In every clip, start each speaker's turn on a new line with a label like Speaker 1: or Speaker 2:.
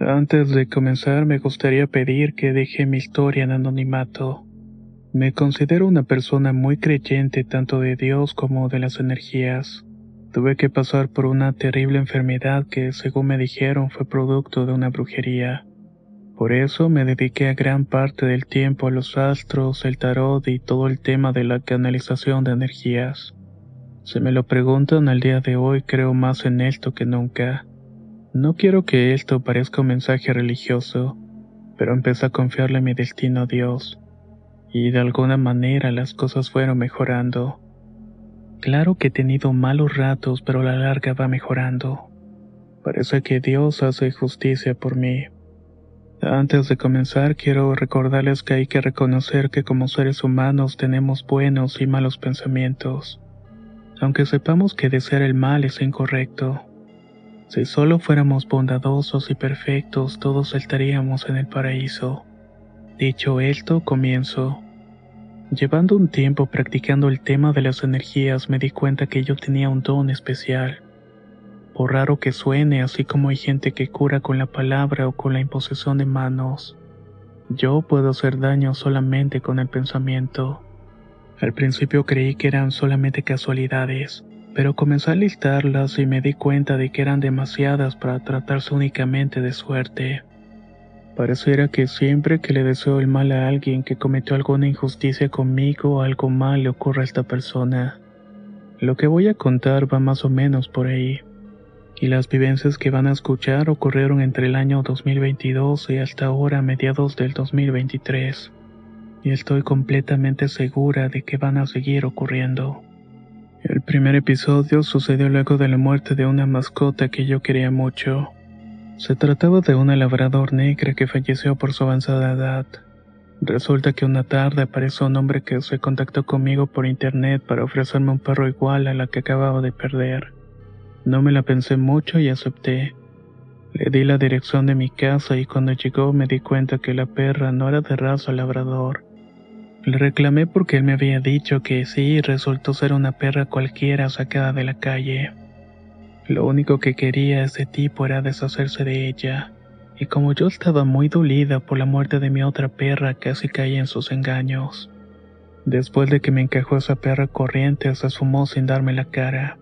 Speaker 1: Antes de comenzar me gustaría pedir que deje mi historia en anonimato. Me considero una persona muy creyente tanto de Dios como de las energías. Tuve que pasar por una terrible enfermedad que, según me dijeron, fue producto de una brujería. Por eso me dediqué a gran parte del tiempo a los astros, el tarot y todo el tema de la canalización de energías. Si me lo preguntan al día de hoy, creo más en esto que nunca. No quiero que esto parezca un mensaje religioso, pero empecé a confiarle mi destino a Dios, y de alguna manera las cosas fueron mejorando. Claro que he tenido malos ratos, pero a la larga va mejorando. Parece que Dios hace justicia por mí. Antes de comenzar, quiero recordarles que hay que reconocer que como seres humanos tenemos buenos y malos pensamientos, aunque sepamos que desear el mal es incorrecto. Si solo fuéramos bondadosos y perfectos, todos estaríamos en el paraíso. Dicho esto, comienzo. Llevando un tiempo practicando el tema de las energías, me di cuenta que yo tenía un don especial. Por raro que suene, así como hay gente que cura con la palabra o con la imposición de manos, yo puedo hacer daño solamente con el pensamiento. Al principio creí que eran solamente casualidades, pero comencé a listarlas y me di cuenta de que eran demasiadas para tratarse únicamente de suerte. Pareciera que siempre que le deseo el mal a alguien que cometió alguna injusticia conmigo algo mal le ocurre a esta persona. Lo que voy a contar va más o menos por ahí. Y las vivencias que van a escuchar ocurrieron entre el año 2022 y hasta ahora mediados del 2023. Y estoy completamente segura de que van a seguir ocurriendo. El primer episodio sucedió luego de la muerte de una mascota que yo quería mucho. Se trataba de una labrador negra que falleció por su avanzada edad. Resulta que una tarde apareció un hombre que se contactó conmigo por internet para ofrecerme un perro igual a la que acababa de perder. No me la pensé mucho y acepté. Le di la dirección de mi casa y cuando llegó me di cuenta que la perra no era de raza labrador, le reclamé porque él me había dicho que sí y resultó ser una perra cualquiera sacada de la calle. Lo único que quería ese tipo era deshacerse de ella, y como yo estaba muy dolida por la muerte de mi otra perra, casi caí en sus engaños. Después de que me encajó esa perra corriente, se sumó sin darme la cara.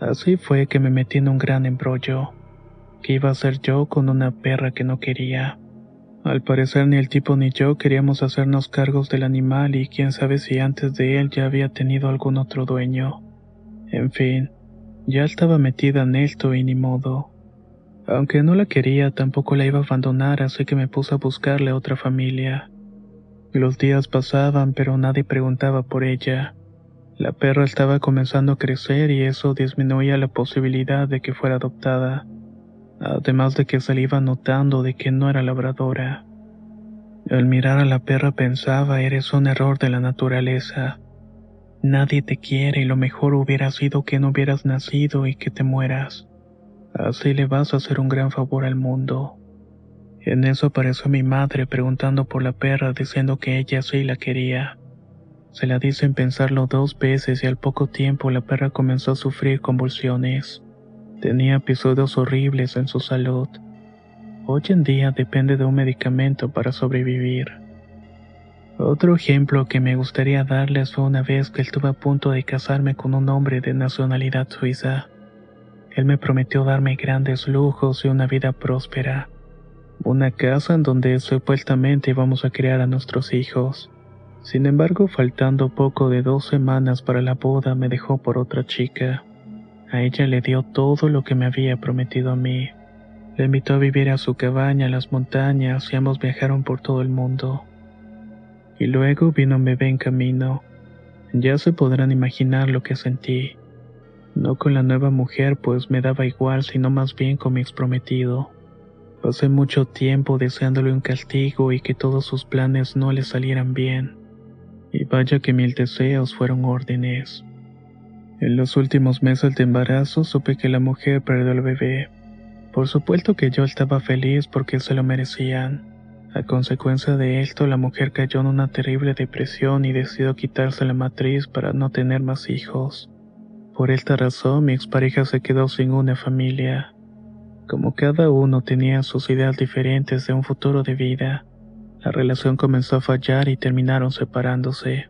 Speaker 1: Así fue que me metí en un gran embrollo. ¿Qué iba a hacer yo con una perra que no quería? Al parecer ni el tipo ni yo queríamos hacernos cargos del animal y quién sabe si antes de él ya había tenido algún otro dueño. En fin, ya estaba metida en esto y ni modo. Aunque no la quería, tampoco la iba a abandonar, así que me puse a buscarle otra familia. Los días pasaban, pero nadie preguntaba por ella. La perra estaba comenzando a crecer y eso disminuía la posibilidad de que fuera adoptada además de que se le iba notando de que no era labradora. Al mirar a la perra pensaba, eres un error de la naturaleza. Nadie te quiere y lo mejor hubiera sido que no hubieras nacido y que te mueras. Así le vas a hacer un gran favor al mundo. En eso apareció mi madre preguntando por la perra diciendo que ella sí la quería. Se la dice en pensarlo dos veces y al poco tiempo la perra comenzó a sufrir convulsiones. Tenía episodios horribles en su salud. Hoy en día depende de un medicamento para sobrevivir. Otro ejemplo que me gustaría darles fue una vez que estuve a punto de casarme con un hombre de nacionalidad suiza. Él me prometió darme grandes lujos y una vida próspera. Una casa en donde supuestamente íbamos a criar a nuestros hijos. Sin embargo, faltando poco de dos semanas para la boda, me dejó por otra chica. A ella le dio todo lo que me había prometido a mí. Le invitó a vivir a su cabaña en las montañas y ambos viajaron por todo el mundo. Y luego vino un bebé en camino. Ya se podrán imaginar lo que sentí. No con la nueva mujer, pues me daba igual, sino más bien con mi ex prometido. Pasé mucho tiempo deseándole un castigo y que todos sus planes no le salieran bien. Y vaya que mil deseos fueron órdenes. En los últimos meses de embarazo supe que la mujer perdió al bebé. Por supuesto que yo estaba feliz porque se lo merecían. A consecuencia de esto, la mujer cayó en una terrible depresión y decidió quitarse la matriz para no tener más hijos. Por esta razón, mi expareja se quedó sin una familia. Como cada uno tenía sus ideas diferentes de un futuro de vida, la relación comenzó a fallar y terminaron separándose.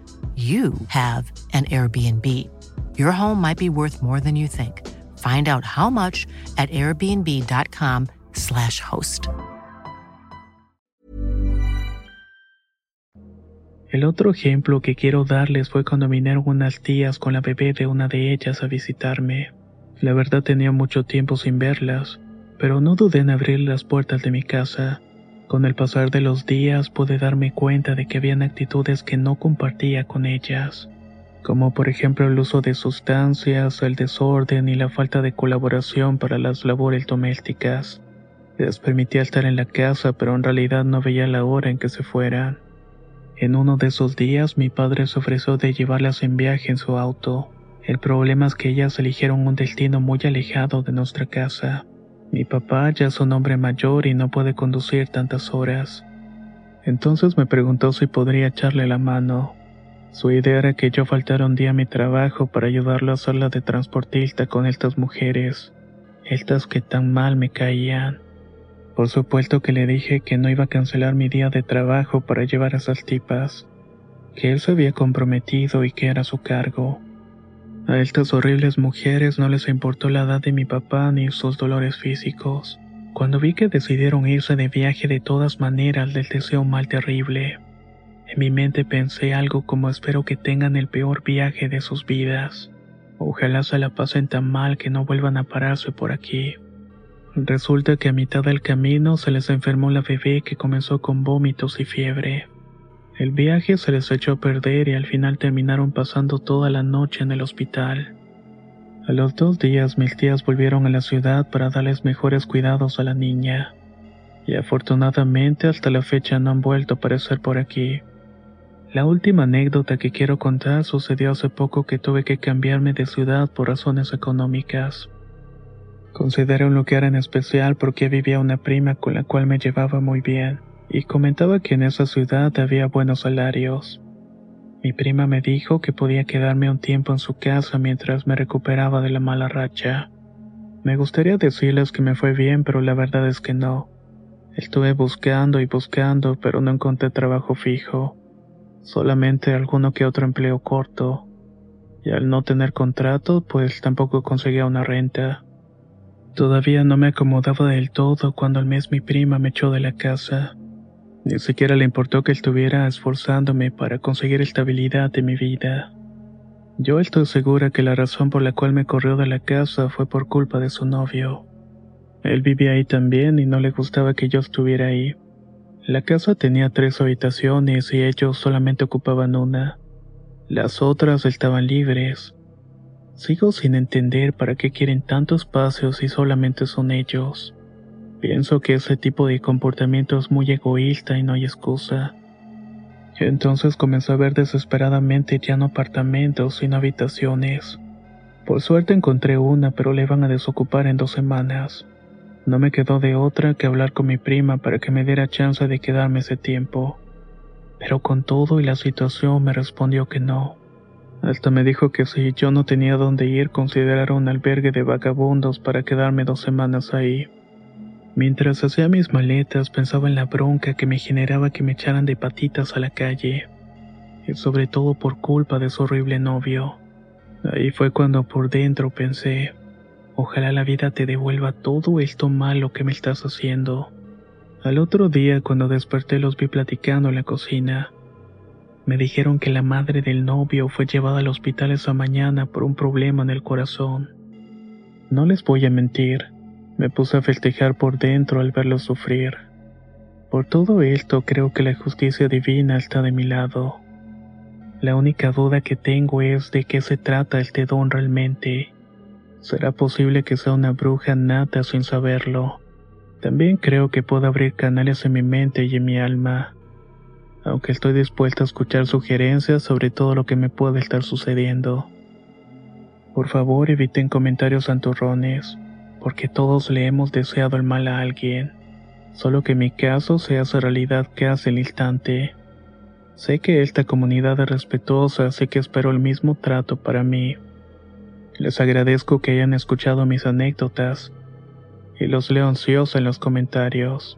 Speaker 2: you have an Airbnb. Your home might be worth more than you think. Find out how much at airbnb.com/slash host.
Speaker 1: El otro ejemplo que quiero darles fue cuando vinieron unas tías con la bebé de una de ellas a visitarme. La verdad tenía mucho tiempo sin verlas, pero no dudé en abrir las puertas de mi casa. Con el pasar de los días pude darme cuenta de que habían actitudes que no compartía con ellas, como por ejemplo el uso de sustancias, el desorden y la falta de colaboración para las labores domésticas. Les permitía estar en la casa, pero en realidad no veía la hora en que se fueran. En uno de esos días mi padre se ofreció de llevarlas en viaje en su auto. El problema es que ellas eligieron un destino muy alejado de nuestra casa. Mi papá ya es un hombre mayor y no puede conducir tantas horas. Entonces me preguntó si podría echarle la mano. Su idea era que yo faltara un día a mi trabajo para ayudarlo a hacer la de transportista con estas mujeres, estas que tan mal me caían. Por supuesto que le dije que no iba a cancelar mi día de trabajo para llevar a esas tipas, que él se había comprometido y que era su cargo. A estas horribles mujeres no les importó la edad de mi papá ni sus dolores físicos. Cuando vi que decidieron irse de viaje de todas maneras les deseo mal terrible. En mi mente pensé algo como espero que tengan el peor viaje de sus vidas. Ojalá se la pasen tan mal que no vuelvan a pararse por aquí. Resulta que a mitad del camino se les enfermó la bebé que comenzó con vómitos y fiebre. El viaje se les echó a perder y al final terminaron pasando toda la noche en el hospital. A los dos días mis tías volvieron a la ciudad para darles mejores cuidados a la niña. Y afortunadamente hasta la fecha no han vuelto a aparecer por aquí. La última anécdota que quiero contar sucedió hace poco que tuve que cambiarme de ciudad por razones económicas. Considero un lugar en especial porque vivía una prima con la cual me llevaba muy bien y comentaba que en esa ciudad había buenos salarios. Mi prima me dijo que podía quedarme un tiempo en su casa mientras me recuperaba de la mala racha. Me gustaría decirles que me fue bien, pero la verdad es que no. Estuve buscando y buscando, pero no encontré trabajo fijo. Solamente alguno que otro empleo corto. Y al no tener contrato, pues tampoco conseguía una renta. Todavía no me acomodaba del todo cuando al mes mi prima me echó de la casa. Ni siquiera le importó que estuviera esforzándome para conseguir estabilidad de mi vida. Yo estoy segura que la razón por la cual me corrió de la casa fue por culpa de su novio. Él vivía ahí también y no le gustaba que yo estuviera ahí. La casa tenía tres habitaciones y ellos solamente ocupaban una. Las otras estaban libres. Sigo sin entender para qué quieren tantos espacios si solamente son ellos. Pienso que ese tipo de comportamiento es muy egoísta y no hay excusa. Entonces comencé a ver desesperadamente ya no apartamentos, sino habitaciones. Por suerte encontré una, pero la iban a desocupar en dos semanas. No me quedó de otra que hablar con mi prima para que me diera chance de quedarme ese tiempo. pero con todo y la situación me respondió que no. Hasta me dijo que si yo no tenía dónde ir, considerara un albergue de vagabundos para quedarme dos semanas ahí. Mientras hacía mis maletas, pensaba en la bronca que me generaba que me echaran de patitas a la calle, y sobre todo por culpa de su horrible novio. Ahí fue cuando por dentro pensé, ojalá la vida te devuelva todo esto malo que me estás haciendo. Al otro día, cuando desperté, los vi platicando en la cocina. Me dijeron que la madre del novio fue llevada al hospital esa mañana por un problema en el corazón. No les voy a mentir, me puse a festejar por dentro al verlo sufrir. Por todo esto creo que la justicia divina está de mi lado. La única duda que tengo es de qué se trata el Tedón realmente. ¿Será posible que sea una bruja nata sin saberlo? También creo que puedo abrir canales en mi mente y en mi alma aunque estoy dispuesta a escuchar sugerencias sobre todo lo que me puede estar sucediendo. Por favor eviten comentarios santurrones, porque todos le hemos deseado el mal a alguien, solo que mi caso se hace realidad casi al instante. Sé que esta comunidad es respetuosa, así que espero el mismo trato para mí. Les agradezco que hayan escuchado mis anécdotas y los leo ansiosos en los comentarios.